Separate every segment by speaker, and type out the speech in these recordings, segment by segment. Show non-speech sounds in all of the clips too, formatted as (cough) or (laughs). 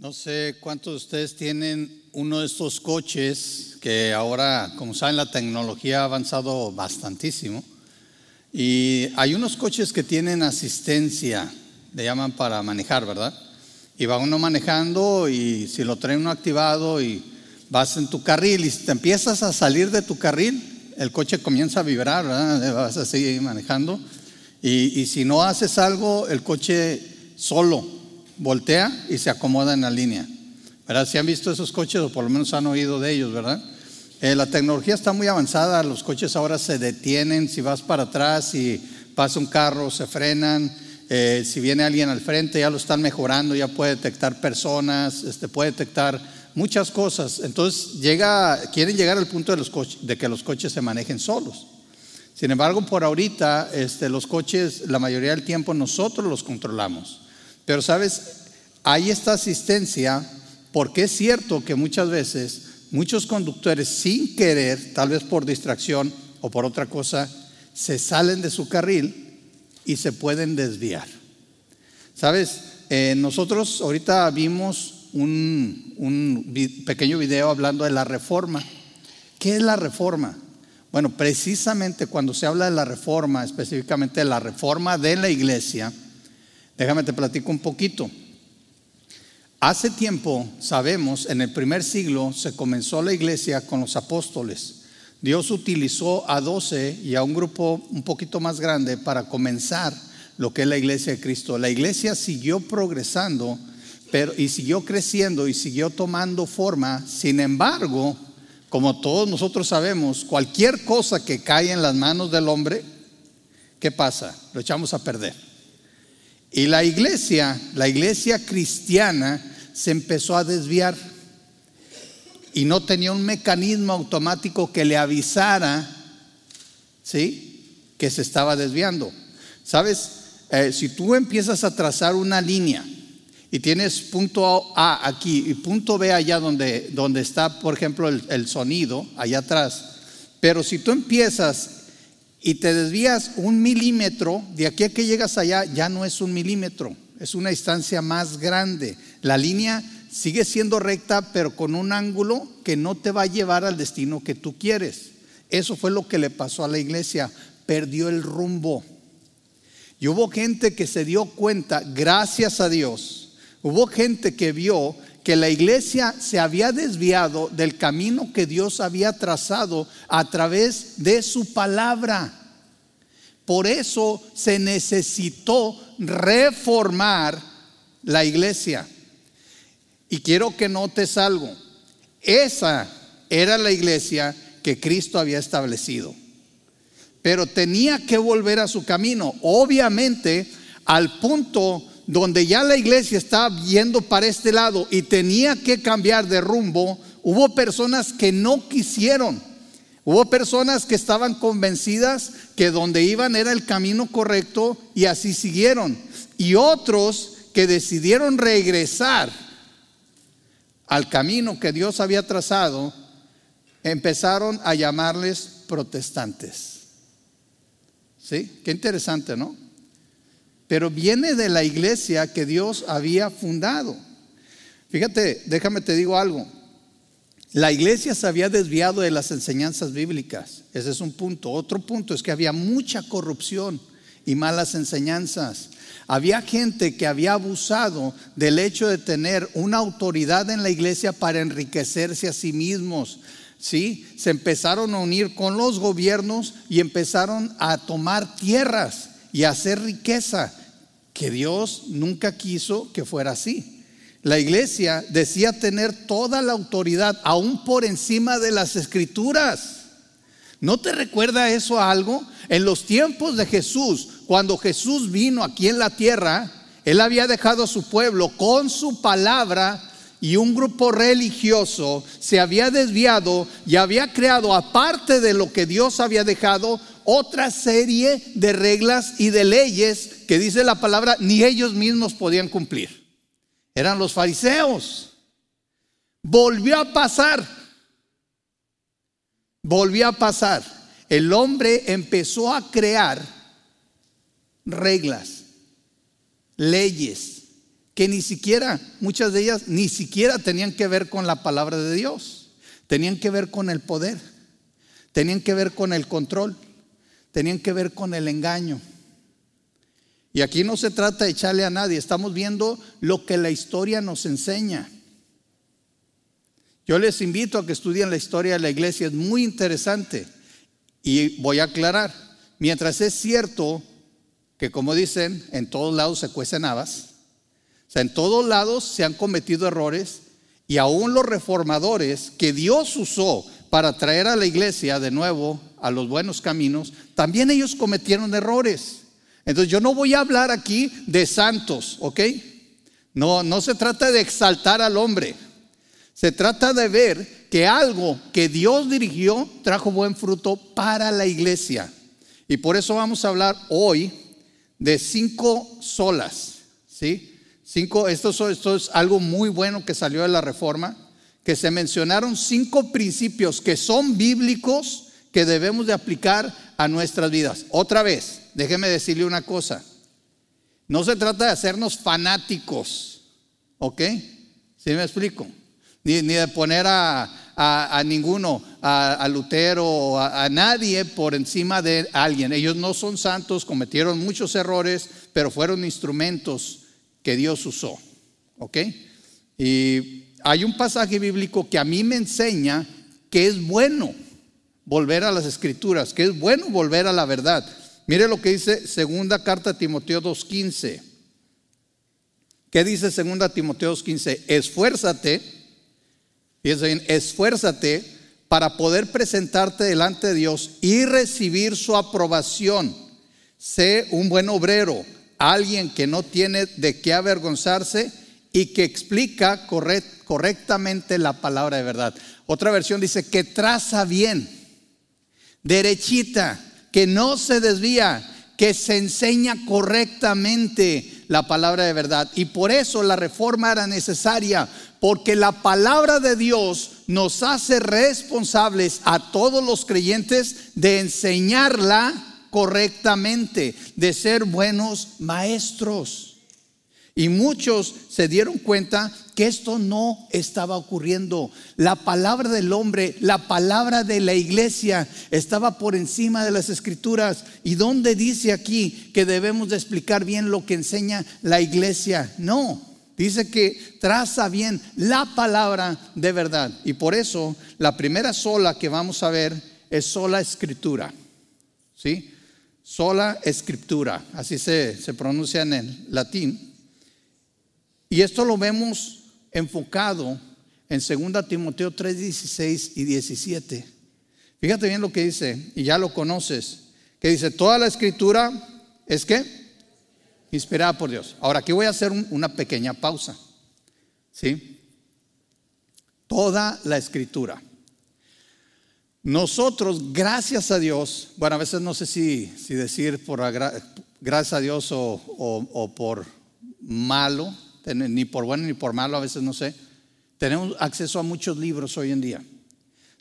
Speaker 1: No sé cuántos de ustedes tienen uno de estos coches que ahora, como saben, la tecnología ha avanzado bastantísimo. Y hay unos coches que tienen asistencia, le llaman para manejar, ¿verdad? Y va uno manejando y si lo trae uno activado y vas en tu carril y te empiezas a salir de tu carril, el coche comienza a vibrar, ¿verdad? (laughs) Vas así manejando. Y, y si no haces algo, el coche solo voltea y se acomoda en la línea. ¿Verdad? Si han visto esos coches o por lo menos han oído de ellos, ¿verdad? Eh, la tecnología está muy avanzada, los coches ahora se detienen, si vas para atrás y pasa un carro, se frenan, eh, si viene alguien al frente ya lo están mejorando, ya puede detectar personas, este, puede detectar muchas cosas. Entonces llega, quieren llegar al punto de, los de que los coches se manejen solos. Sin embargo, por ahorita este, los coches, la mayoría del tiempo nosotros los controlamos. Pero sabes, hay esta asistencia porque es cierto que muchas veces muchos conductores sin querer, tal vez por distracción o por otra cosa, se salen de su carril y se pueden desviar. Sabes, eh, nosotros ahorita vimos un, un pequeño video hablando de la reforma. ¿Qué es la reforma? Bueno, precisamente cuando se habla de la reforma, específicamente de la reforma de la iglesia, Déjame te platico un poquito. Hace tiempo, sabemos, en el primer siglo se comenzó la iglesia con los apóstoles. Dios utilizó a doce y a un grupo un poquito más grande para comenzar lo que es la iglesia de Cristo. La iglesia siguió progresando pero, y siguió creciendo y siguió tomando forma. Sin embargo, como todos nosotros sabemos, cualquier cosa que cae en las manos del hombre, ¿qué pasa? Lo echamos a perder. Y la iglesia, la iglesia cristiana, se empezó a desviar y no tenía un mecanismo automático que le avisara, ¿sí? Que se estaba desviando. ¿Sabes? Eh, si tú empiezas a trazar una línea y tienes punto A aquí y punto B allá donde, donde está, por ejemplo, el, el sonido, allá atrás, pero si tú empiezas y te desvías un milímetro, de aquí a que llegas allá ya no es un milímetro, es una distancia más grande. La línea sigue siendo recta, pero con un ángulo que no te va a llevar al destino que tú quieres. Eso fue lo que le pasó a la iglesia, perdió el rumbo. Y hubo gente que se dio cuenta, gracias a Dios, hubo gente que vio que la iglesia se había desviado del camino que Dios había trazado a través de su palabra. Por eso se necesitó reformar la iglesia. Y quiero que notes algo. Esa era la iglesia que Cristo había establecido. Pero tenía que volver a su camino. Obviamente, al punto donde ya la iglesia estaba yendo para este lado y tenía que cambiar de rumbo, hubo personas que no quisieron. Hubo personas que estaban convencidas que donde iban era el camino correcto y así siguieron. Y otros que decidieron regresar al camino que Dios había trazado, empezaron a llamarles protestantes. ¿Sí? Qué interesante, ¿no? Pero viene de la iglesia que Dios había fundado. Fíjate, déjame te digo algo. La iglesia se había desviado de las enseñanzas bíblicas. Ese es un punto. Otro punto es que había mucha corrupción y malas enseñanzas. Había gente que había abusado del hecho de tener una autoridad en la iglesia para enriquecerse a sí mismos. ¿Sí? Se empezaron a unir con los gobiernos y empezaron a tomar tierras y hacer riqueza, que Dios nunca quiso que fuera así. La iglesia decía tener toda la autoridad, aún por encima de las escrituras. ¿No te recuerda eso algo? En los tiempos de Jesús, cuando Jesús vino aquí en la tierra, Él había dejado a su pueblo con su palabra y un grupo religioso se había desviado y había creado, aparte de lo que Dios había dejado, otra serie de reglas y de leyes que dice la palabra ni ellos mismos podían cumplir. Eran los fariseos. Volvió a pasar. Volvió a pasar. El hombre empezó a crear reglas, leyes que ni siquiera, muchas de ellas, ni siquiera tenían que ver con la palabra de Dios. Tenían que ver con el poder. Tenían que ver con el control. Tenían que ver con el engaño. Y aquí no se trata de echarle a nadie, estamos viendo lo que la historia nos enseña. Yo les invito a que estudien la historia de la iglesia, es muy interesante. Y voy a aclarar, mientras es cierto que como dicen, en todos lados se cuecen habas, o sea, en todos lados se han cometido errores y aún los reformadores que Dios usó para traer a la iglesia de nuevo a los buenos caminos, también ellos cometieron errores. Entonces yo no voy a hablar aquí de santos, ¿ok? No, no se trata de exaltar al hombre. Se trata de ver que algo que Dios dirigió trajo buen fruto para la iglesia. Y por eso vamos a hablar hoy de cinco solas. ¿sí? Cinco, esto, es algo muy bueno que salió de la reforma, que se mencionaron cinco principios que son bíblicos que debemos de aplicar a nuestras vidas. Otra vez, déjeme decirle una cosa. No se trata de hacernos fanáticos, ¿ok? ¿Sí me explico? ni, de poner a, ninguno, a, Lutero o a, nadie por encima de alguien. Ellos no son santos, cometieron muchos errores, pero fueron instrumentos que Dios usó. ¿Ok? Y hay un pasaje bíblico que a mí me enseña que es bueno volver a las escrituras, que es bueno volver a la verdad. Mire lo que dice segunda carta a Timoteo 2.15. ¿Qué dice segunda Timoteo 2.15? Esfuérzate Fíjense bien, esfuérzate para poder presentarte delante de Dios y recibir su aprobación. Sé un buen obrero, alguien que no tiene de qué avergonzarse y que explica correctamente la palabra de verdad. Otra versión dice que traza bien, derechita, que no se desvía, que se enseña correctamente la palabra de verdad. Y por eso la reforma era necesaria, porque la palabra de Dios nos hace responsables a todos los creyentes de enseñarla correctamente, de ser buenos maestros. Y muchos se dieron cuenta que esto no estaba ocurriendo. La palabra del hombre, la palabra de la iglesia estaba por encima de las escrituras. ¿Y dónde dice aquí que debemos de explicar bien lo que enseña la iglesia? No, Dice que traza bien la palabra de verdad. Y por eso la primera sola que vamos a ver es sola escritura. ¿Sí? Sola escritura. Así se, se pronuncia en el latín. Y esto lo vemos enfocado en 2 Timoteo 3, 16 y 17. Fíjate bien lo que dice, y ya lo conoces, que dice, toda la escritura es que inspirada por Dios. Ahora, aquí voy a hacer una pequeña pausa. ¿Sí? Toda la escritura. Nosotros, gracias a Dios, bueno, a veces no sé si, decir por gracias a Dios o, por malo, ni por bueno ni por malo, a veces no sé, tenemos acceso a muchos libros hoy en día.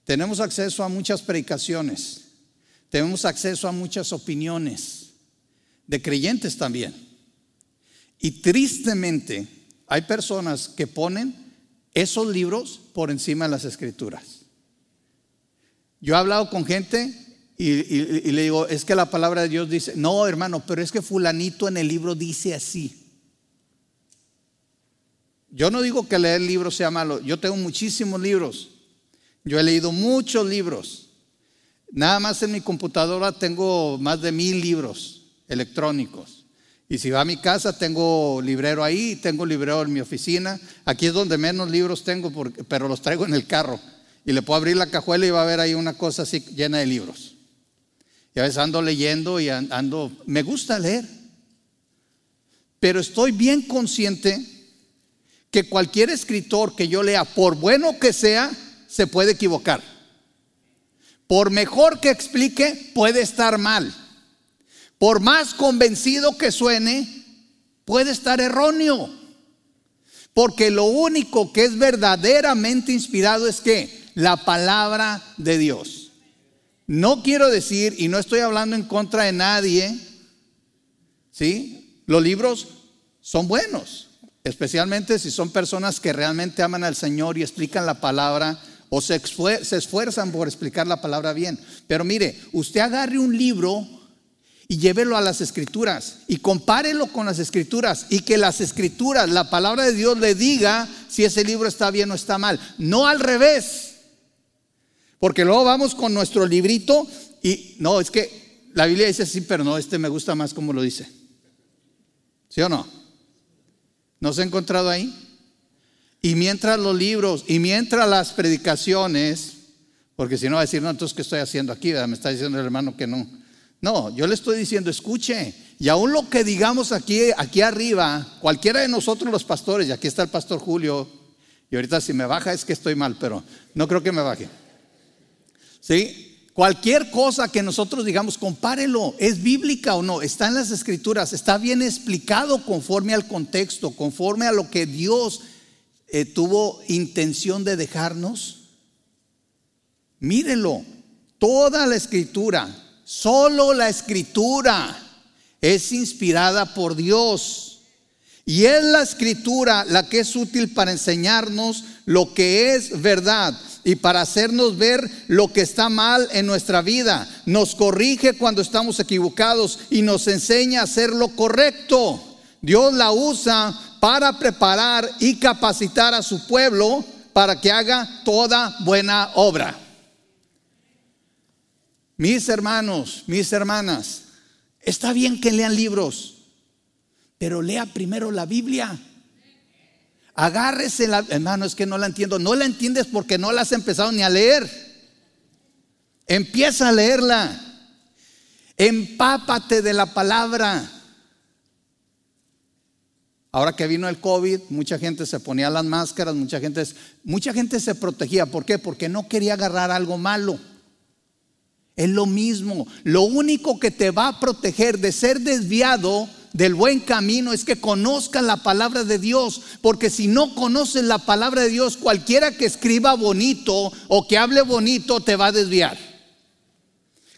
Speaker 1: Tenemos acceso a muchas predicaciones. Tenemos acceso a muchas opiniones de creyentes también. Y tristemente hay personas que ponen esos libros por encima de las escrituras. Yo he hablado con gente y, le digo, es que la palabra de Dios dice, no hermano, pero es que fulanito en el libro dice así. Yo no digo que leer libros sea malo, yo tengo muchísimos libros, yo he leído muchos libros. Nada más en mi computadora tengo más de mil libros electrónicos. Y si va a mi casa, tengo librero ahí, tengo librero en mi oficina. Aquí es donde menos libros tengo, pero los traigo en el carro. Y le puedo abrir la cajuela y va a ver ahí una cosa así llena de libros. Y a veces ando leyendo y ando, me gusta leer. Pero estoy bien consciente que cualquier escritor que yo lea, por bueno que sea, se puede equivocar. Por mejor que explique, puede estar mal por más convencido que suene, puede estar erróneo. Porque lo único que es verdaderamente inspirado es que la palabra de Dios. No quiero decir, y no estoy hablando en contra de nadie, ¿sí? Los libros son buenos. Especialmente si son personas que realmente aman al Señor y explican la palabra o se, esfuerzan por explicar la palabra bien. Pero mire, usted agarre un libro y llévelo a las escrituras y compárelo con las escrituras y que las escrituras, la palabra de Dios le diga si ese libro está bien o está mal. No al revés. Porque luego vamos con nuestro librito y no, es que la Biblia dice sí, pero no, este me gusta más como lo dice. ¿Sí o no? ¿No se ha encontrado ahí? Y mientras los libros y mientras las predicaciones, porque si no va a decir, no, entonces, ¿qué estoy haciendo aquí? Me está diciendo el hermano que no. No, yo le estoy diciendo, escuche, y aún lo que digamos aquí, aquí arriba, cualquiera de nosotros los pastores, y aquí está el pastor Julio, y ahorita si me baja es que estoy mal, pero no creo que me baje. ¿Sí? Cualquier cosa que nosotros digamos, compárelo, ¿es bíblica o no? Está en las escrituras, está bien explicado conforme al contexto, conforme a lo que Dios eh, tuvo intención de dejarnos. Mírenlo, toda la escritura, solo la escritura es inspirada por Dios. Y es la escritura la que es útil para enseñarnos lo que es verdad y para hacernos ver lo que está mal en nuestra vida. Nos corrige cuando estamos equivocados y nos enseña a hacer lo correcto. Dios la usa para preparar y capacitar a su pueblo para que haga toda buena obra. Mis hermanos, mis hermanas, está bien que lean libros, pero lea primero la Biblia. Agárrese la, hermano, es que no la entiendo. No la entiendes porque no la has empezado ni a leer. Empieza a leerla. Empápate de la palabra. Ahora que vino el COVID, mucha gente se ponía las máscaras, mucha gente, mucha gente se protegía. ¿Por qué? Porque no quería agarrar algo malo. Es lo mismo. Lo único que te va a proteger de ser desviado del buen camino es que conozcan la palabra de Dios, porque si no conoces la palabra de Dios, cualquiera que escriba bonito o que hable bonito te va a desviar.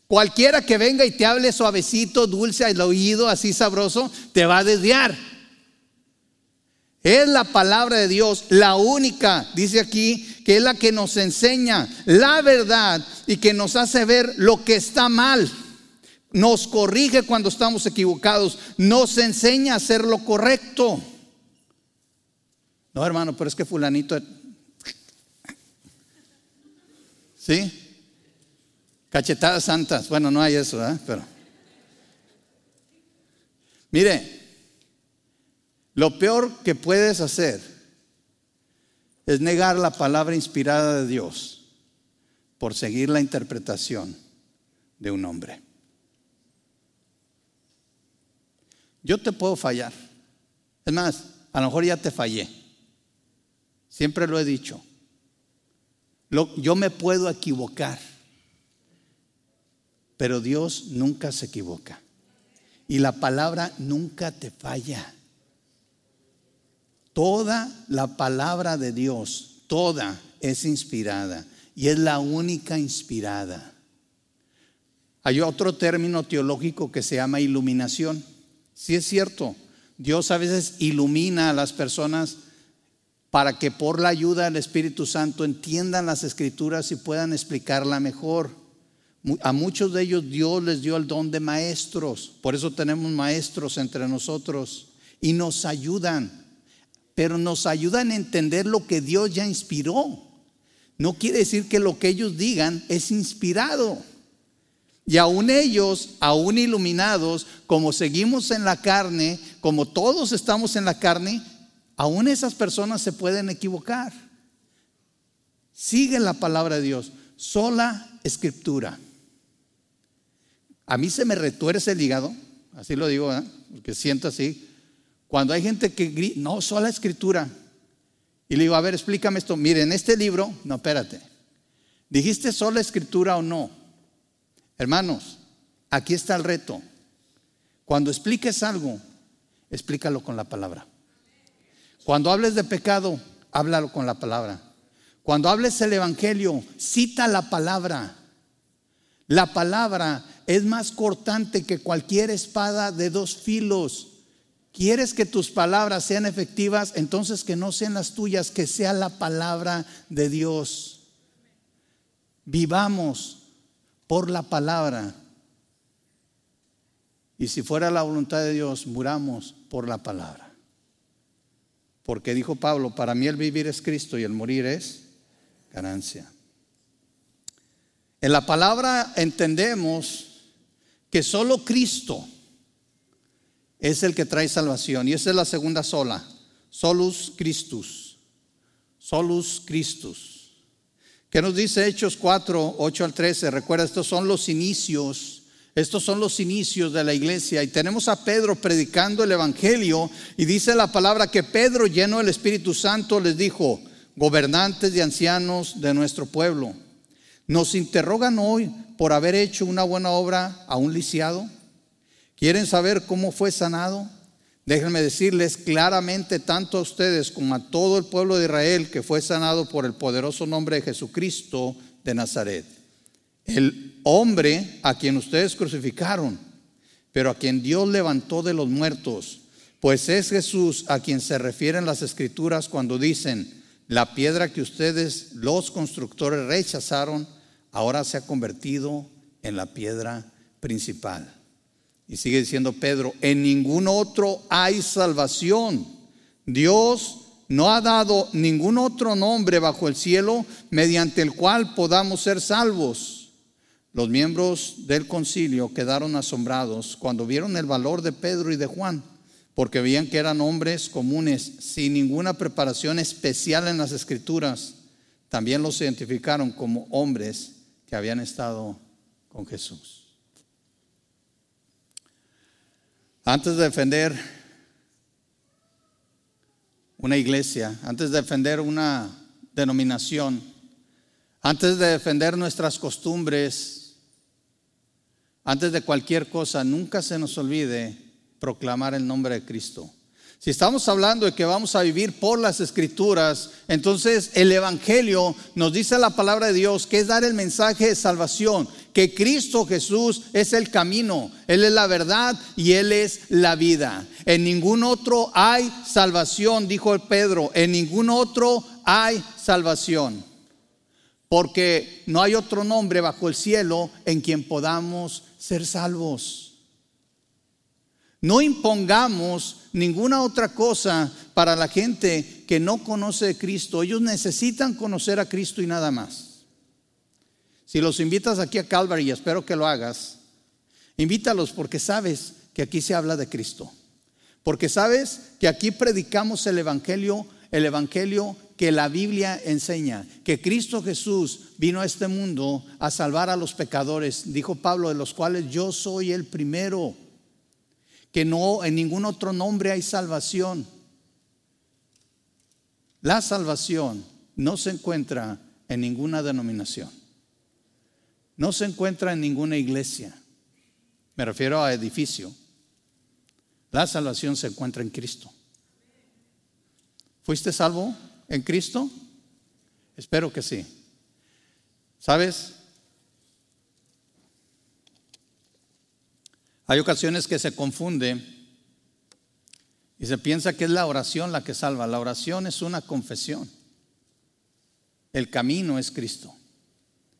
Speaker 1: Cualquiera que venga y te hable suavecito, dulce al oído, así sabroso, te va a desviar. Es la palabra de Dios, la única, dice aquí, que es la que nos enseña la verdad y que nos hace ver lo que está mal nos corrige cuando estamos equivocados, nos enseña a hacer lo correcto. No, hermano, pero es que fulanito... ¿Sí? Cachetadas santas. Bueno, no hay eso. Pero... Mire, lo peor que puedes hacer es negar la palabra inspirada de Dios por seguir la interpretación de un hombre. Yo te puedo fallar. Es más, a lo mejor ya te fallé. Siempre lo he dicho. yo me puedo equivocar, pero Dios nunca se equivoca. Y la palabra nunca te falla. Toda la palabra de Dios, toda es inspirada y es la única inspirada. Hay otro término teológico que se llama iluminación. Si es cierto, Dios a veces ilumina a las personas para que por la ayuda del Espíritu Santo entiendan las escrituras y puedan explicarla mejor. A muchos de ellos Dios les dio el don de maestros, por eso tenemos maestros entre nosotros y nos ayudan, pero nos ayudan a entender lo que Dios ya inspiró. No quiere decir que lo que ellos digan es inspirado. Y aún ellos, aún iluminados, como seguimos en la carne, como todos estamos en la carne, aún esas personas se pueden equivocar. Sigue la palabra de Dios, sola escritura. A mí se me retuerce el hígado, así lo digo, porque siento así. Cuando hay gente que grita, no, sola escritura. Y le digo, a ver, explícame esto. Mire, en este libro, no, espérate. ¿Dijiste sola escritura o no? Hermanos, aquí está el reto. Cuando expliques algo, explícalo con la palabra. Cuando hables de pecado, háblalo con la palabra. Cuando hables el Evangelio, cita la palabra. La palabra es más cortante que cualquier espada de dos filos. ¿Quieres que tus palabras sean efectivas? Entonces que no sean las tuyas, que sea la palabra de Dios. Vivamos por la palabra. Y si fuera la voluntad de Dios, muramos por la palabra. Porque dijo Pablo, para mí el vivir es Cristo y el morir es ganancia. En la palabra entendemos que solo Cristo es el que trae salvación. Y esa es la segunda sola. Solus Christus. Solus Christus. ¿Qué nos dice Hechos 4, 8 al 13? Recuerda, estos son los inicios. Estos son los inicios de la iglesia. Y tenemos a Pedro predicando el Evangelio. Y dice la palabra que Pedro, lleno del Espíritu Santo, les dijo, gobernantes y ancianos de nuestro pueblo, ¿nos interrogan hoy por haber hecho una buena obra a un lisiado? ¿Quieren saber cómo fue sanado? Déjenme decirles claramente tanto a ustedes como a todo el pueblo de Israel que fue sanado por el poderoso nombre de Jesucristo de Nazaret. El hombre a quien ustedes crucificaron, pero a quien Dios levantó de los muertos, pues es Jesús a quien se refieren las escrituras cuando dicen, la piedra que ustedes los constructores rechazaron, ahora se ha convertido en la piedra principal. Y sigue diciendo Pedro, en ningún otro hay salvación. Dios no ha dado ningún otro nombre bajo el cielo mediante el cual podamos ser salvos. Los miembros del concilio quedaron asombrados cuando vieron el valor de Pedro y de Juan, porque veían que eran hombres comunes, sin ninguna preparación especial en las escrituras. También los identificaron como hombres que habían estado con Jesús. Antes de defender una iglesia, antes de defender una denominación, antes de defender nuestras costumbres, antes de cualquier cosa, nunca se nos olvide proclamar el nombre de Cristo. Si estamos hablando de que vamos a vivir por las escrituras, entonces el Evangelio nos dice la palabra de Dios que es dar el mensaje de salvación, que Cristo Jesús es el camino, Él es la verdad y Él es la vida. En ningún otro hay salvación, dijo el Pedro, en ningún otro hay salvación. Porque no hay otro nombre bajo el cielo en quien podamos ser salvos. No impongamos ninguna otra cosa para la gente que no conoce a Cristo. Ellos necesitan conocer a Cristo y nada más. Si los invitas aquí a Calvary, y espero que lo hagas, invítalos porque sabes que aquí se habla de Cristo. Porque sabes que aquí predicamos el Evangelio, el Evangelio que la Biblia enseña, que Cristo Jesús vino a este mundo a salvar a los pecadores, dijo Pablo, de los cuales yo soy el primero que no en ningún otro nombre hay salvación. La salvación no se encuentra en ninguna denominación. No se encuentra en ninguna iglesia. Me refiero a edificio. La salvación se encuentra en Cristo. ¿Fuiste salvo en Cristo? Espero que sí. ¿Sabes? Hay ocasiones que se confunde y se piensa que es la oración la que salva. La oración es una confesión. El camino es Cristo.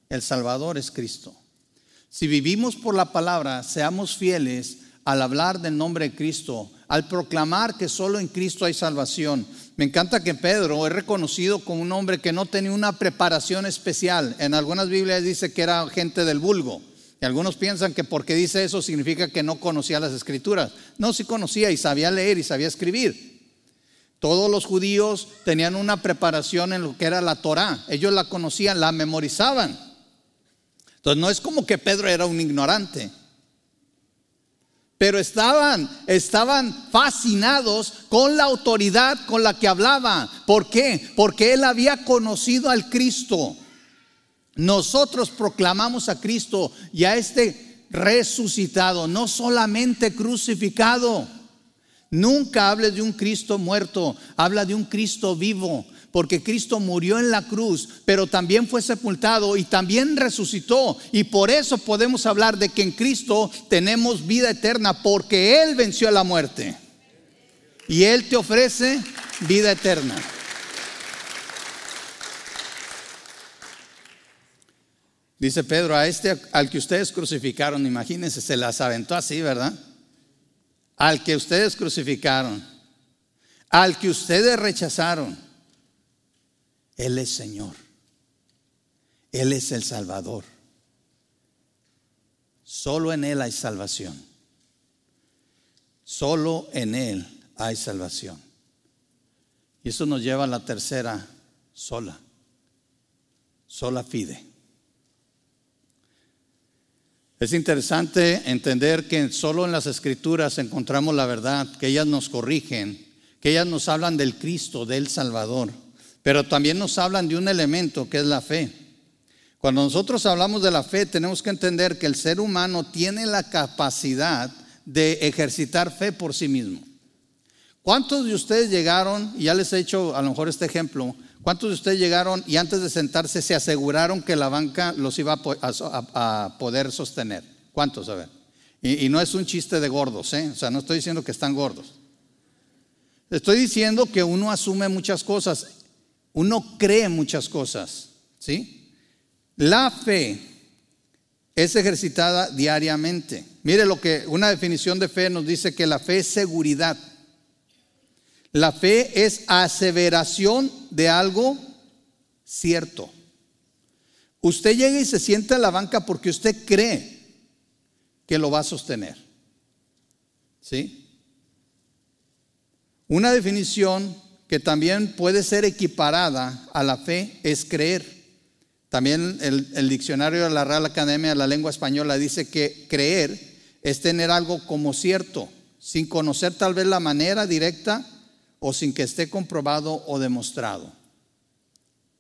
Speaker 1: El Salvador es Cristo. Si vivimos por la palabra, seamos fieles al hablar del nombre de Cristo, al proclamar que solo en Cristo hay salvación. Me encanta que Pedro es reconocido como un hombre que no tenía una preparación especial. En algunas Biblias dice que era gente del vulgo. Y algunos piensan que porque dice eso significa que no conocía las escrituras. No, sí conocía y sabía leer y sabía escribir. Todos los judíos tenían una preparación en lo que era la Torah. Ellos la conocían, la memorizaban. Entonces no es como que Pedro era un ignorante. Pero estaban, estaban fascinados con la autoridad con la que hablaba. ¿Por qué? Porque él había conocido al Cristo. Nosotros proclamamos a Cristo y a este resucitado, no solamente crucificado. Nunca hables de un Cristo muerto, habla de un Cristo vivo, porque Cristo murió en la cruz, pero también fue sepultado y también resucitó. Y por eso podemos hablar de que en Cristo tenemos vida eterna, porque Él venció a la muerte. y Él te ofrece vida eterna. Dice Pedro, a este al que ustedes crucificaron, imagínense, se las aventó así, ¿verdad? Al que ustedes crucificaron, al que ustedes rechazaron, Él es Señor, Él es el Salvador. Solo en Él hay salvación. Solo en Él hay salvación. Y eso nos lleva a la tercera sola, sola fide. Es interesante entender que solo en las escrituras encontramos la verdad, que ellas nos corrigen, que ellas nos hablan del Cristo, del Salvador, pero también nos hablan de un elemento que es la fe. Cuando nosotros hablamos de la fe, tenemos que entender que el ser humano tiene la capacidad de ejercitar fe por sí mismo. ¿Cuántos de ustedes llegaron, y ya les he hecho a lo mejor este ejemplo, cuántos de ustedes llegaron y antes de sentarse se aseguraron que la banca los iba a, poder sostener? ¿Cuántos? A ver. Y, y, no es un chiste de gordos, ¿eh? o sea, no estoy diciendo que están gordos. Estoy diciendo que uno asume muchas cosas, uno cree muchas cosas, ¿sí? La fe es ejercitada diariamente. Mire lo que una definición de fe nos dice que la fe es seguridad. La fe es aseveración de algo cierto. Usted llega y se sienta en la banca porque usted cree que lo va a sostener. ¿Sí? Una definición que también puede ser equiparada a la fe es creer. También el, diccionario de la Real Academia de la Lengua Española dice que creer es tener algo como cierto, sin conocer tal vez la manera directa o sin que esté comprobado o demostrado.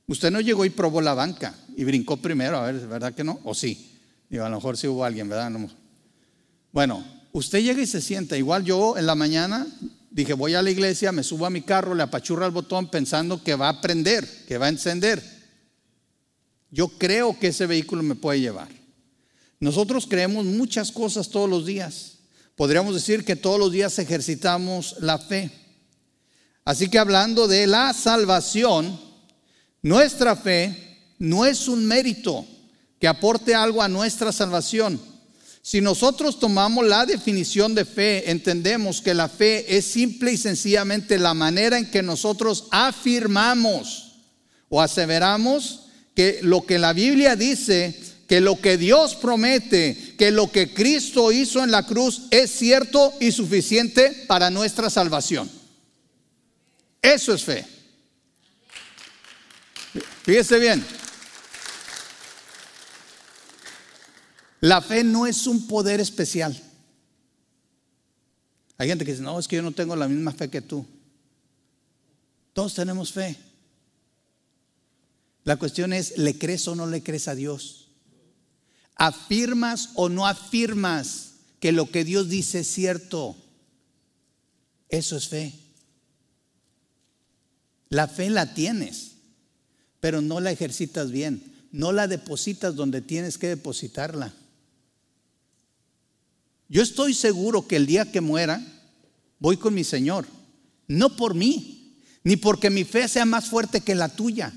Speaker 1: Usted no llegó y probó la banca y brincó primero, a ver, ¿verdad que no? ¿O sí? Digo, a lo mejor sí hubo alguien, ¿verdad? Bueno, usted llega y se sienta. Igual yo en la mañana dije, voy a la iglesia, me subo a mi carro, le apachurra el botón pensando que va a prender, que va a encender. Yo creo que ese vehículo me puede llevar. Nosotros creemos muchas cosas todos los días. Podríamos decir que todos los días ejercitamos la fe. Así que hablando de la salvación, nuestra fe no es un mérito que aporte algo a nuestra salvación. Si nosotros tomamos la definición de fe, entendemos que la fe es simple y sencillamente la manera en que nosotros afirmamos o aseveramos que lo que la Biblia dice, que lo que Dios promete, que lo que Cristo hizo en la cruz es cierto y suficiente para nuestra salvación. Eso es fe. Fíjese bien. La fe no es un poder especial. Hay gente que dice, no, es que yo no tengo la misma fe que tú. Todos tenemos fe. La cuestión es, ¿le crees o no le crees a Dios? ¿Afirmas o no afirmas que lo que Dios dice es cierto? Eso es fe. La fe la tienes, pero no la ejercitas bien. No la depositas donde tienes que depositarla. Yo estoy seguro que el día que muera, voy con mi Señor. No por mí, ni porque mi fe sea más fuerte que la tuya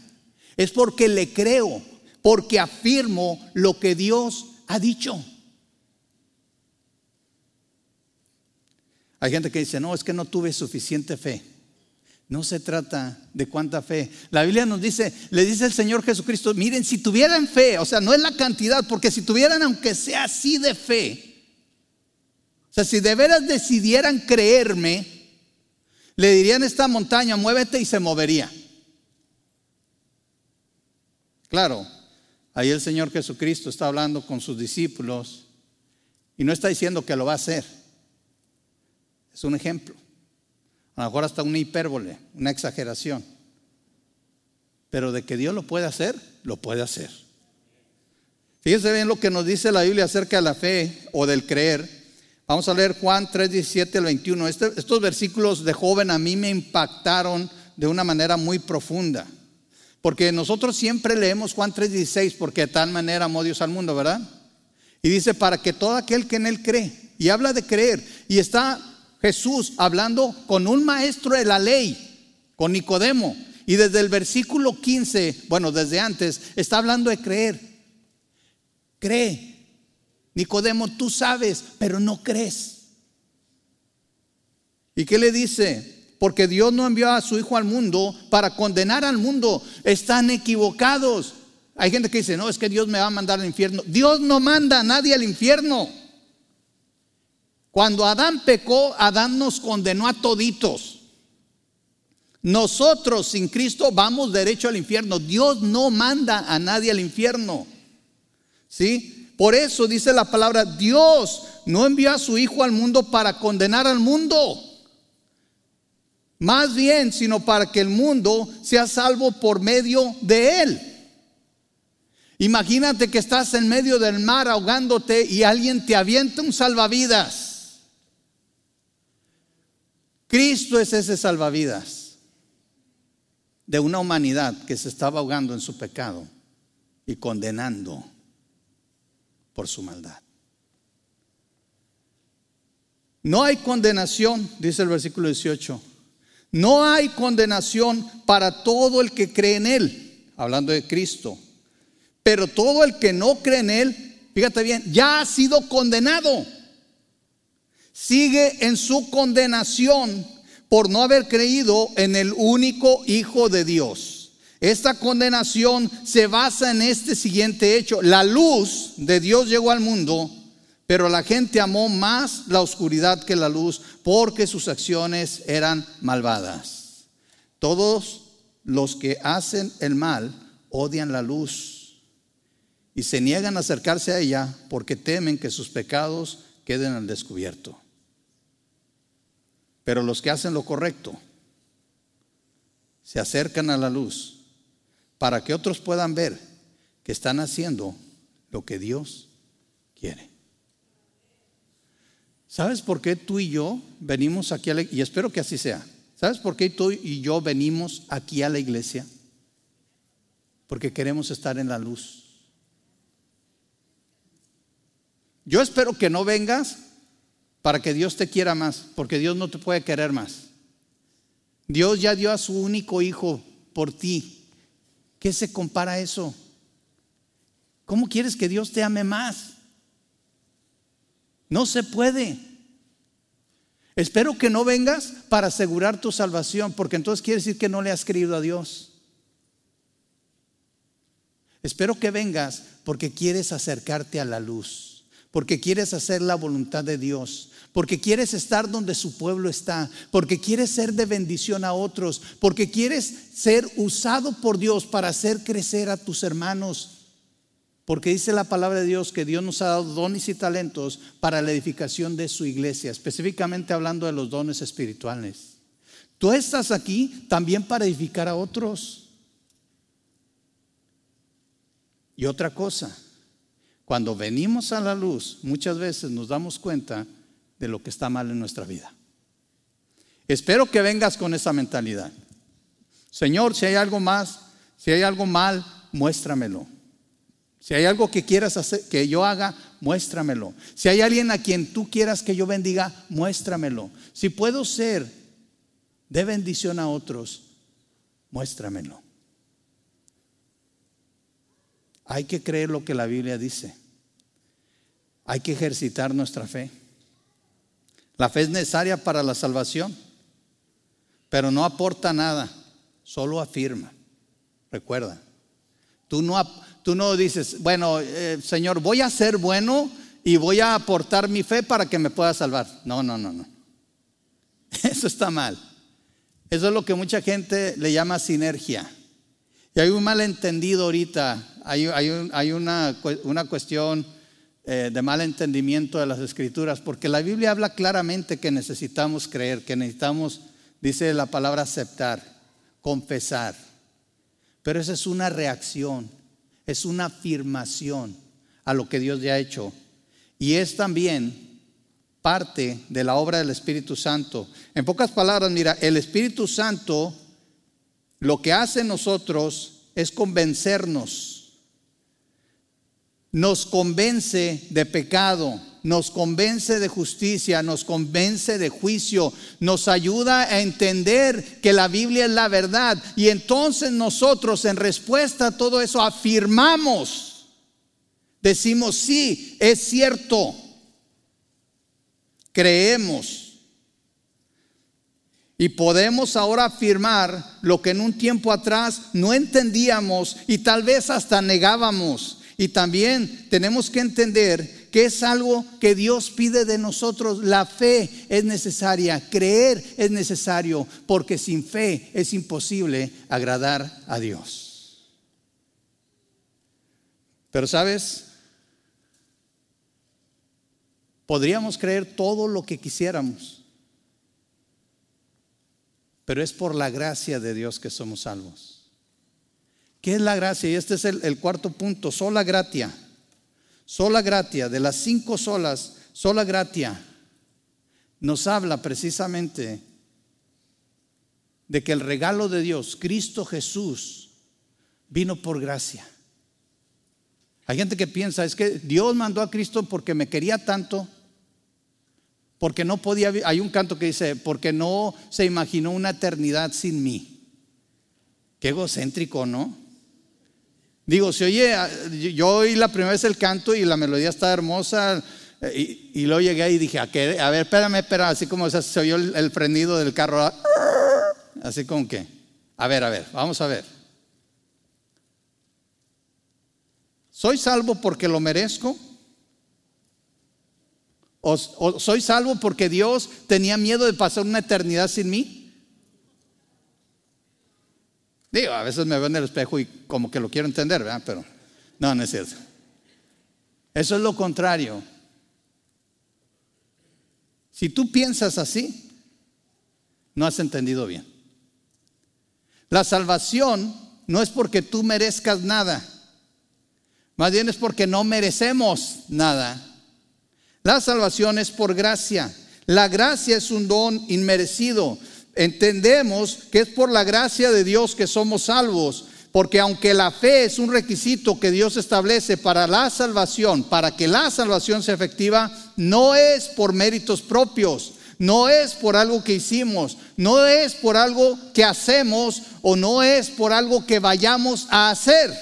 Speaker 1: es porque le creo, porque afirmo lo que Dios ha dicho. Hay gente que dice, no, es que no tuve suficiente fe. No se trata de cuánta fe. La Biblia nos dice, le dice el Señor Jesucristo, miren, si tuvieran fe, o sea, no es la cantidad, porque si tuvieran aunque sea así de fe, o sea, si de veras decidieran creerme, le dirían esta montaña, muévete y se movería. Claro, ahí el Señor Jesucristo está hablando con sus discípulos y no está diciendo que lo va a hacer. Es un ejemplo. A lo mejor hasta una hipérbole, una exageración. Pero de que Dios lo puede hacer, lo puede hacer. Fíjense bien lo que nos dice la Biblia acerca de la fe o del creer. Vamos a leer Juan 3, 17 al 21. Este, estos versículos de joven a mí me impactaron de una manera muy profunda. Porque nosotros siempre leemos Juan 3:16, porque de tal manera amó Dios al mundo, ¿verdad? Y dice, para que todo aquel que en él cree, y habla de creer, y está Jesús hablando con un maestro de la ley, con Nicodemo. Y desde el versículo 15, bueno, desde antes, está hablando de creer. Cree. Nicodemo, tú sabes, pero no crees. ¿Y qué le dice? Porque Dios no envió a su Hijo al mundo para condenar al mundo. Están equivocados. Hay gente que dice, no, es que Dios me va a mandar al infierno. Dios no manda a nadie al infierno. Cuando Adán pecó, Adán nos condenó a toditos. Nosotros sin Cristo vamos derecho al infierno. Dios no manda a nadie al infierno. ¿Sí? Por eso dice la palabra, Dios no envió a su Hijo al mundo para condenar al mundo. Más bien, sino para que el mundo sea salvo por medio de Él. Imagínate que estás en medio del mar ahogándote y alguien te avienta un salvavidas. Cristo es ese salvavidas de una humanidad que se estaba ahogando en su pecado y condenando por su maldad. No hay condenación, dice el versículo 18. No hay condenación para todo el que cree en Él, hablando de Cristo. Pero todo el que no cree en Él, fíjate bien, ya ha sido condenado. Sigue en su condenación por no haber creído en el único Hijo de Dios. Esta condenación se basa en este siguiente hecho. La luz de Dios llegó al mundo, pero la gente amó más la oscuridad que la luz porque sus acciones eran malvadas. Todos los que hacen el mal odian la luz y se niegan a acercarse a ella porque temen que sus pecados queden al descubierto. Pero los que hacen lo correcto se acercan a la luz para que otros puedan ver que están haciendo lo que Dios quiere. ¿Sabes por qué tú y yo venimos aquí a la, y espero que así sea? ¿Sabes por qué tú y yo venimos aquí a la iglesia? Porque queremos estar en la luz. Yo espero que no vengas para que Dios te quiera más, porque Dios no te puede querer más. Dios ya dio a su único hijo por ti. ¿Qué se compara a eso? ¿Cómo quieres que Dios te ame más? No se puede. Espero que no vengas para asegurar tu salvación, porque entonces quiere decir que no le has creído a Dios. Espero que vengas porque quieres acercarte a la luz, porque quieres hacer la voluntad de Dios, porque quieres estar donde su pueblo está, porque quieres ser de bendición a otros, porque quieres ser usado por Dios para hacer crecer a tus hermanos. Porque dice la palabra de Dios que Dios nos ha dado dones y talentos para la edificación de su iglesia, específicamente hablando de los dones espirituales. Tú estás aquí también para edificar a otros. Y otra cosa, cuando venimos a la luz, muchas veces nos damos cuenta de lo que está mal en nuestra vida. Espero que vengas con esa mentalidad. Señor, si hay algo más, si hay algo mal, muéstramelo. Si hay algo que quieras hacer, que yo haga, muéstramelo. Si hay alguien a quien tú quieras que yo bendiga, muéstramelo. Si puedo ser de bendición a otros, muéstramelo. Hay que creer lo que la Biblia dice. Hay que ejercitar nuestra fe. La fe es necesaria para la salvación, pero no aporta nada, solo afirma. Recuerda, tú no, tú no dices, bueno, eh, Señor, voy a ser bueno y voy a aportar mi fe para que me pueda salvar. No, no, no, no. (laughs) Eso está mal. Eso es lo que mucha gente le llama sinergia. Y hay un malentendido ahorita, hay, hay una, una cuestión eh, de mal entendimiento de las escrituras, porque la Biblia habla claramente que necesitamos creer, que necesitamos, dice la palabra aceptar, confesar. Pero esa es una reacción, es una afirmación a lo que Dios ya ha hecho. Y es también parte de la obra del Espíritu Santo. En pocas palabras, mira, el Espíritu Santo lo que hace en nosotros es convencernos nos convence de pecado, nos convence de justicia, nos convence de juicio, nos ayuda a entender que la Biblia es la verdad. Y entonces nosotros en respuesta a todo eso afirmamos, decimos, sí, es cierto, creemos. Y podemos ahora afirmar lo que en un tiempo atrás no entendíamos y tal vez hasta negábamos. Y también tenemos que entender que es algo que Dios pide de nosotros. La fe es necesaria, creer es necesario, porque sin fe es imposible agradar a Dios. Pero sabes, podríamos creer todo lo que quisiéramos, pero es por la gracia de Dios que somos salvos. ¿Qué es la gracia? Y este es el, cuarto punto, sola gratia. Sola gratia, de las cinco solas, sola gratia, nos habla precisamente de que el regalo de Dios, Cristo Jesús, vino por gracia. Hay gente que piensa, es que Dios mandó a Cristo porque me quería tanto, porque no podía, hay un canto que dice, porque no se imaginó una eternidad sin mí. Qué egocéntrico, ¿no? Digo, si oye, ah, yo oí la primera vez el canto y la melodía está hermosa. Eh, y, luego llegué y dije, a, ver, espérame, espera, así como se oyó el, el frenido del carro. Ah, así como que, a ver, a ver, vamos a ver. ¿Soy salvo porque lo merezco? ¿O, ¿O, soy salvo porque Dios tenía miedo de pasar una eternidad sin mí? Digo, a veces me veo en el espejo y como que lo quiero entender, ¿verdad? Pero no, no es cierto. Eso es lo contrario. Si tú piensas así, no has entendido bien. La salvación no es porque tú merezcas nada, más bien es porque no merecemos nada. La salvación es por gracia. La gracia es un don inmerecido entendemos que es por la gracia de Dios que somos salvos, porque aunque la fe es un requisito que Dios establece para la salvación, para que la salvación sea efectiva, no es por méritos propios, no es por algo que hicimos, no es por algo que hacemos o no es por algo que vayamos a hacer.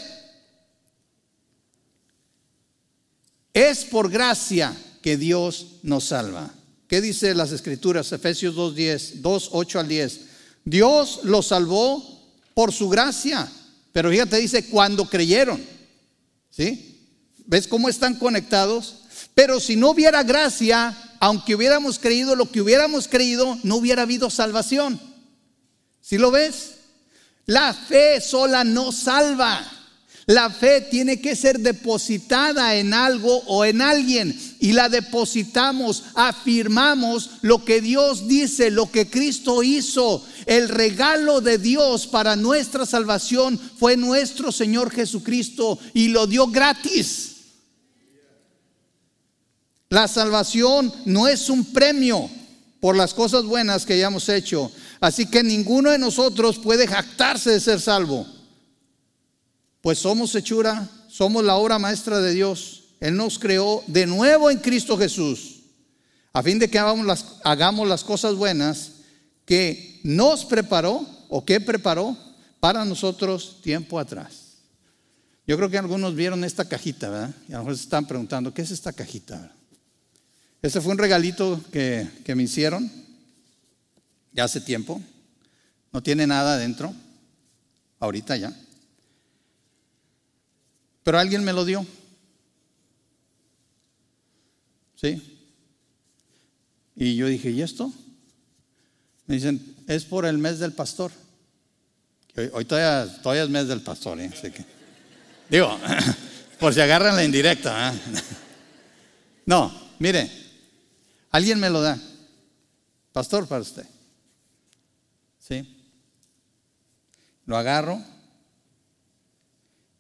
Speaker 1: Es por gracia que Dios nos salva. ¿Qué dice las escrituras? Efesios 2.10, 2, 8 al 10. Dios los salvó por su gracia. Pero fíjate, dice, cuando creyeron. ¿Sí? ¿Ves cómo están conectados? Pero si no hubiera gracia, aunque hubiéramos creído lo que hubiéramos creído, no hubiera habido salvación. ¿Sí lo ves? La fe sola no salva. La fe tiene que ser depositada en algo o en alguien y la depositamos, afirmamos lo que Dios dice, lo que Cristo hizo. El regalo de Dios para nuestra salvación fue nuestro Señor Jesucristo y lo dio gratis. La salvación no es un premio por las cosas buenas que hayamos hecho. Así que ninguno de nosotros puede jactarse de ser salvo. Pues somos hechura, somos la obra maestra de Dios. Él nos creó de nuevo en Cristo Jesús, a fin de que hagamos las, cosas buenas que nos preparó o que preparó para nosotros tiempo atrás. Yo creo que algunos vieron esta cajita, ¿verdad? Y a lo mejor se están preguntando, ¿qué es esta cajita? Este fue un regalito que, que me hicieron ya hace tiempo. No tiene nada adentro, ahorita ya. Pero alguien me lo dio. ¿Sí? Y yo dije, ¿y esto? Me dicen, es por el mes del pastor. Hoy, todavía, todavía, es mes del pastor, ¿eh? que, digo, (laughs) por si agarran la indirecta. ¿eh? No, mire, alguien me lo da. Pastor para usted. ¿Sí? Lo agarro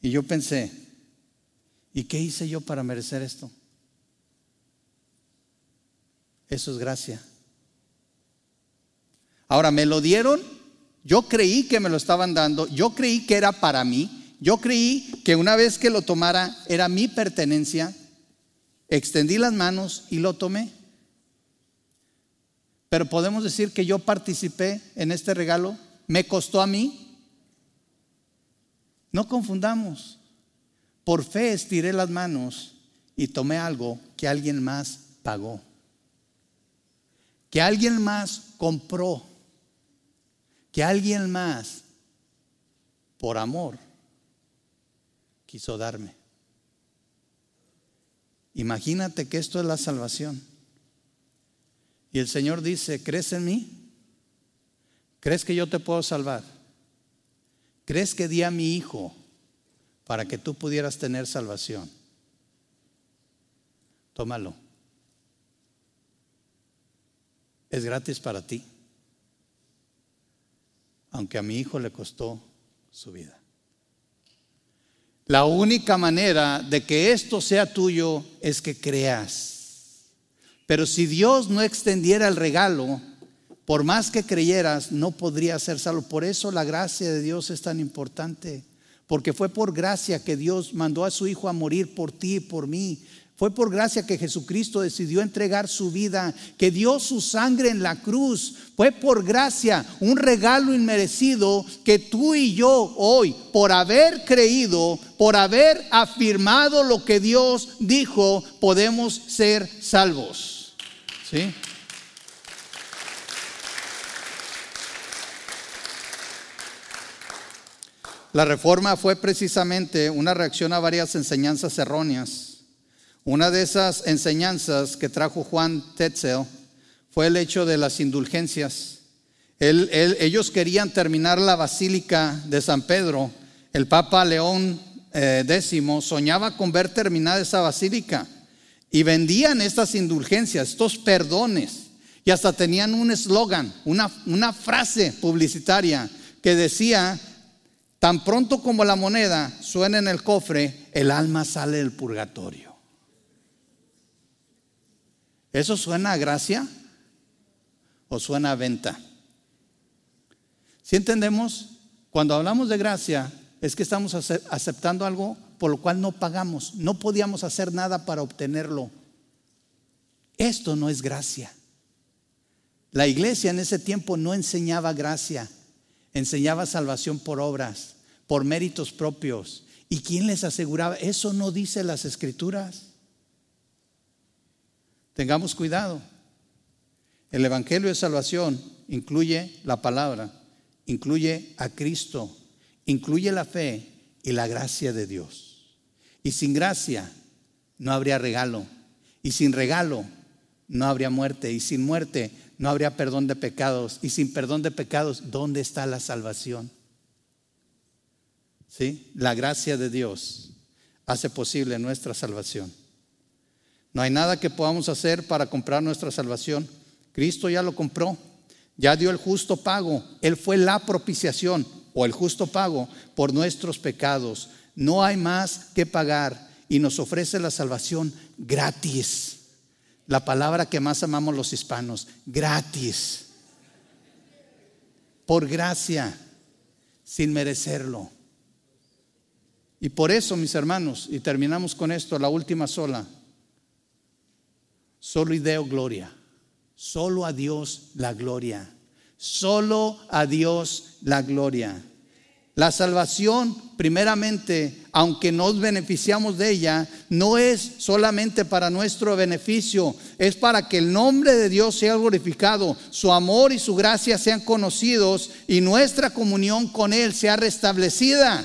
Speaker 1: y yo pensé, ¿Y qué hice yo para merecer esto? Eso es gracia. Ahora, me lo dieron, yo creí que me lo estaban dando, yo creí que era para mí, Yo creí que una vez que lo tomara era mi pertenencia, extendí las manos y lo tomé. Pero podemos decir que yo participé en este regalo, me costó a mí. No confundamos. Por fe estiré las manos y tomé algo que alguien más pagó, que alguien más compró, que alguien más, por amor, quiso darme. Imagínate que esto es la salvación. Y el Señor dice, ¿crees en mí? ¿Crees que yo te puedo salvar? ¿Crees que di a mi hijo para que tú pudieras tener salvación? Tómalo. Es gratis para ti, aunque a mi hijo le costó su vida. La única manera de que esto sea tuyo es que creas. Pero si Dios no extendiera el regalo, por más que creyeras, no podría ser salvo. Por eso la gracia de Dios es tan importante. Porque fue por gracia que Dios mandó a su Hijo a morir por ti y por mí. Fue por gracia que Jesucristo decidió entregar su vida, que dio su sangre en la cruz. Fue por gracia, un regalo inmerecido que tú y yo hoy, por haber creído, por haber afirmado lo que Dios dijo, podemos ser salvos. ¿Sí? La reforma fue precisamente una reacción a varias enseñanzas erróneas una de esas enseñanzas que trajo Juan Tetzel fue el hecho de las indulgencias. ellos querían terminar la basílica de San Pedro. El Papa León eh, X soñaba con ver terminada esa basílica y vendían estas indulgencias, estos perdones. Y hasta tenían un eslogan, una, una frase publicitaria que decía, tan pronto como la moneda suena en el cofre, el alma sale del purgatorio. ¿Eso suena a gracia o suena a venta? Si entendemos, cuando hablamos de gracia, es que estamos aceptando algo por lo cual no pagamos, no podíamos hacer nada para obtenerlo. Esto no es gracia. La iglesia en ese tiempo no enseñaba gracia, enseñaba salvación por obras, por méritos propios. ¿Y quién les aseguraba? Eso no dice las escrituras. Tengamos cuidado. El Evangelio de Salvación incluye la palabra, incluye a Cristo, incluye la fe y la gracia de Dios. Y sin gracia no habría regalo. Y sin regalo no habría muerte. Y sin muerte no habría perdón de pecados. Y sin perdón de pecados, ¿dónde está la salvación? ¿Sí? La gracia de Dios hace posible nuestra salvación. No hay nada que podamos hacer para comprar nuestra salvación. Cristo ya lo compró, ya dio el justo pago. Él fue la propiciación o el justo pago por nuestros pecados. No hay más que pagar y nos ofrece la salvación gratis. La palabra que más amamos los hispanos, gratis. Por gracia, sin merecerlo. Y por eso, mis hermanos, y terminamos con esto, la última sola. Solo y deo gloria. Solo a Dios la gloria. Solo a Dios la gloria. La salvación, primeramente, aunque nos beneficiamos de ella, no es solamente para nuestro beneficio, es para que el nombre de Dios sea glorificado, su amor y su gracia sean conocidos y nuestra comunión con Él sea restablecida.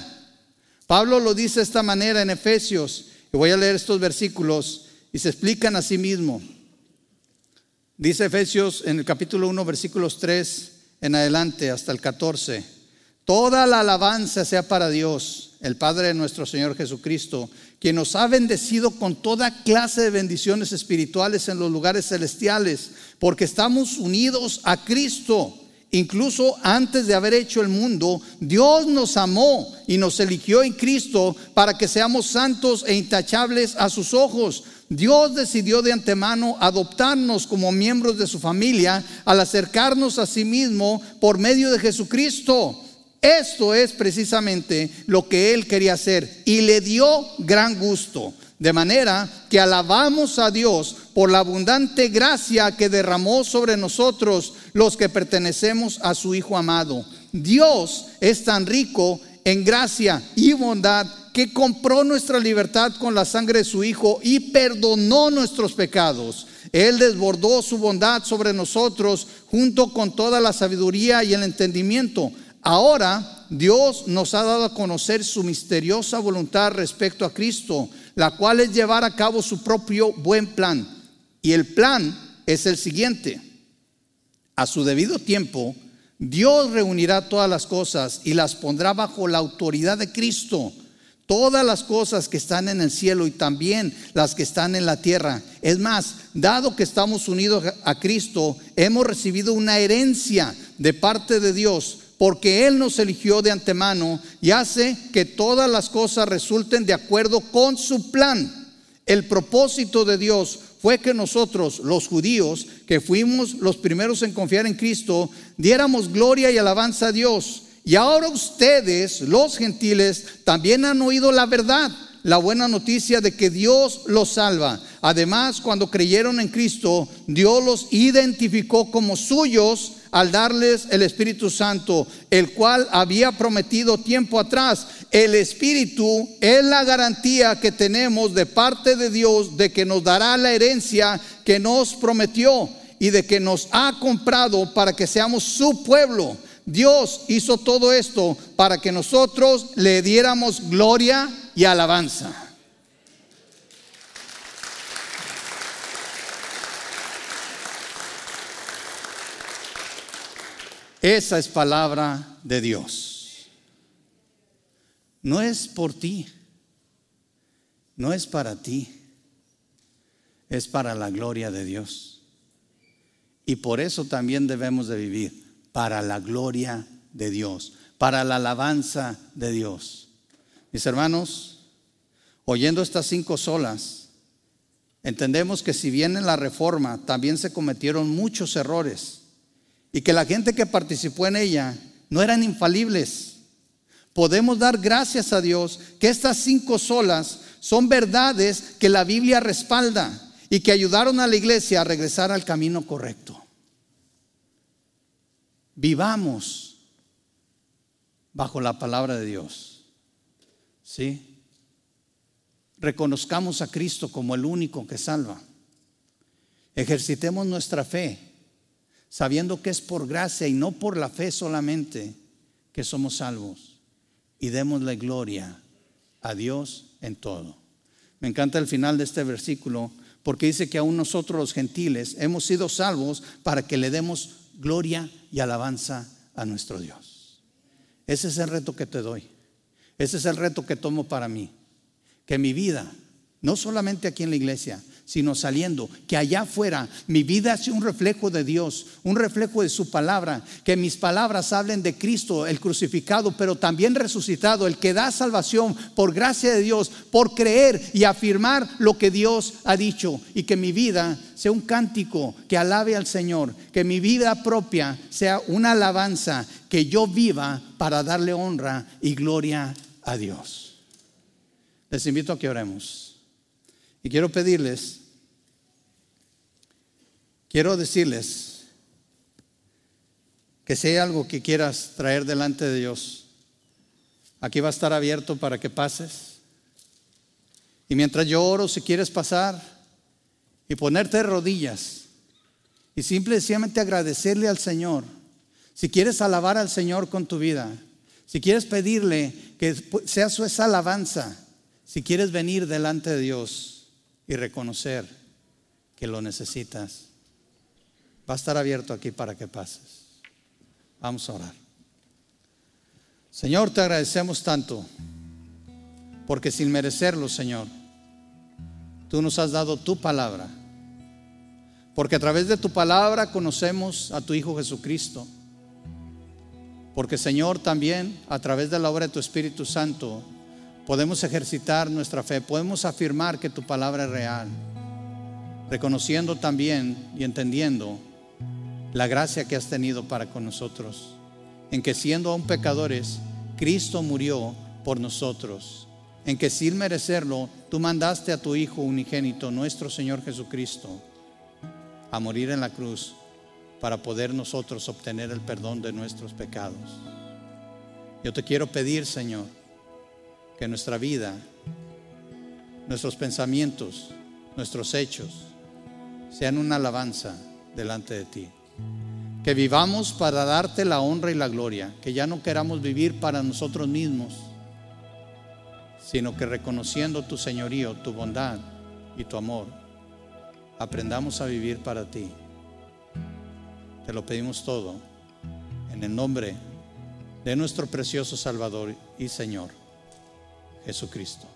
Speaker 1: Pablo lo dice de esta manera en Efesios, y voy a leer estos versículos y se explican a sí mismo. Dice Efesios en el capítulo 1, versículos 3 en adelante hasta el 14. Toda la alabanza sea para Dios, el Padre de nuestro Señor Jesucristo, quien nos ha bendecido con toda clase de bendiciones espirituales en los lugares celestiales, porque estamos unidos a Cristo. Incluso antes de haber hecho el mundo, Dios nos amó y nos eligió en Cristo para que seamos santos e intachables a sus ojos Dios decidió de antemano adoptarnos como miembros de su familia al acercarnos a sí mismo por medio de Jesucristo. Esto es precisamente lo que él quería hacer y le dio gran gusto. De manera que alabamos a Dios por la abundante gracia que derramó sobre nosotros los que pertenecemos a su Hijo amado. Dios es tan rico en gracia y bondad que compró nuestra libertad con la sangre de su Hijo y perdonó nuestros pecados. Él desbordó su bondad sobre nosotros junto con toda la sabiduría y el entendimiento. Ahora Dios nos ha dado a conocer su misteriosa voluntad respecto a Cristo, la cual es llevar a cabo su propio buen plan. Y el plan es el siguiente. A su debido tiempo, Dios reunirá todas las cosas y las pondrá bajo la autoridad de Cristo Todas las cosas que están en el cielo y también las que están en la tierra. Es más, dado que estamos unidos a Cristo, hemos recibido una herencia de parte de Dios, porque Él nos eligió de antemano y hace que todas las cosas resulten de acuerdo con su plan. El propósito de Dios fue que nosotros, los judíos, que fuimos los primeros en confiar en Cristo, diéramos gloria y alabanza a Dios y ahora ustedes, los gentiles, también han oído la verdad, la buena noticia de que Dios los salva. Además, cuando creyeron en Cristo, Dios los identificó como suyos al darles el Espíritu Santo, el cual había prometido tiempo atrás. El Espíritu es la garantía que tenemos de parte de Dios de que nos dará la herencia que nos prometió y de que nos ha comprado para que seamos su pueblo Dios hizo todo esto para que nosotros le diéramos gloria y alabanza. Esa es palabra de Dios. No es por ti, no es para ti, es para la gloria de Dios. Y por eso también debemos de vivir para la gloria de Dios, para la alabanza de Dios. Mis hermanos, oyendo estas cinco solas, entendemos que si bien en la reforma también se cometieron muchos errores y que la gente que participó en ella no eran infalibles, podemos dar gracias a Dios que estas cinco solas son verdades que la Biblia respalda y que ayudaron a la iglesia a regresar al camino correcto. Vivamos bajo la palabra de Dios. ¿Sí? Reconozcamos a Cristo como el único que salva. Ejercitemos nuestra fe, sabiendo que es por gracia y no por la fe solamente que somos salvos. Y démosle gloria a Dios en todo. Me encanta el final de este versículo porque dice que aún nosotros los gentiles hemos sido salvos para que le demos gloria y alabanza a nuestro Dios. Ese es el reto que te doy. Ese es el reto que tomo para mí. Que mi vida, no solamente aquí en la iglesia, sino saliendo, que allá afuera mi vida sea un reflejo de Dios, un reflejo de su palabra, que mis palabras hablen de Cristo, el crucificado, pero también resucitado, el que da salvación por gracia de Dios, por creer y afirmar lo que Dios ha dicho, y que mi vida sea un cántico que alabe al Señor, que mi vida propia sea una alabanza, que yo viva para darle honra y gloria a Dios. Les invito a que oremos. Y quiero pedirles, quiero decirles que si hay algo que quieras traer delante de Dios, aquí va a estar abierto para que pases. Y mientras yo oro, si quieres pasar y ponerte de rodillas y simplemente agradecerle al Señor, si quieres alabar al Señor con tu vida, si quieres pedirle que sea su esa alabanza, si quieres venir delante de Dios, y reconocer que lo necesitas, va a estar abierto aquí para que pases. Vamos a orar. Señor, te agradecemos tanto, porque sin merecerlo, Señor, tú nos has dado tu palabra. Porque a través de tu palabra conocemos a tu Hijo Jesucristo. Porque Señor, también a través de la obra de tu Espíritu Santo, podemos ejercitar nuestra fe, podemos afirmar que tu palabra es real, reconociendo también y entendiendo la gracia que has tenido para con nosotros en que siendo aún pecadores, Cristo murió por nosotros, en que sin merecerlo, tú mandaste a tu Hijo unigénito, nuestro Señor Jesucristo, a morir en la cruz para poder nosotros obtener el perdón de nuestros pecados. Yo te quiero pedir, Señor, que nuestra vida, nuestros pensamientos, nuestros hechos, sean una alabanza delante de ti. Que vivamos para darte la honra y la gloria, que ya no queramos vivir para nosotros mismos, sino que reconociendo tu señorío, tu bondad y tu amor, aprendamos a vivir para ti. Te lo pedimos todo en el nombre de nuestro precioso Salvador y Señor, Jesucristo.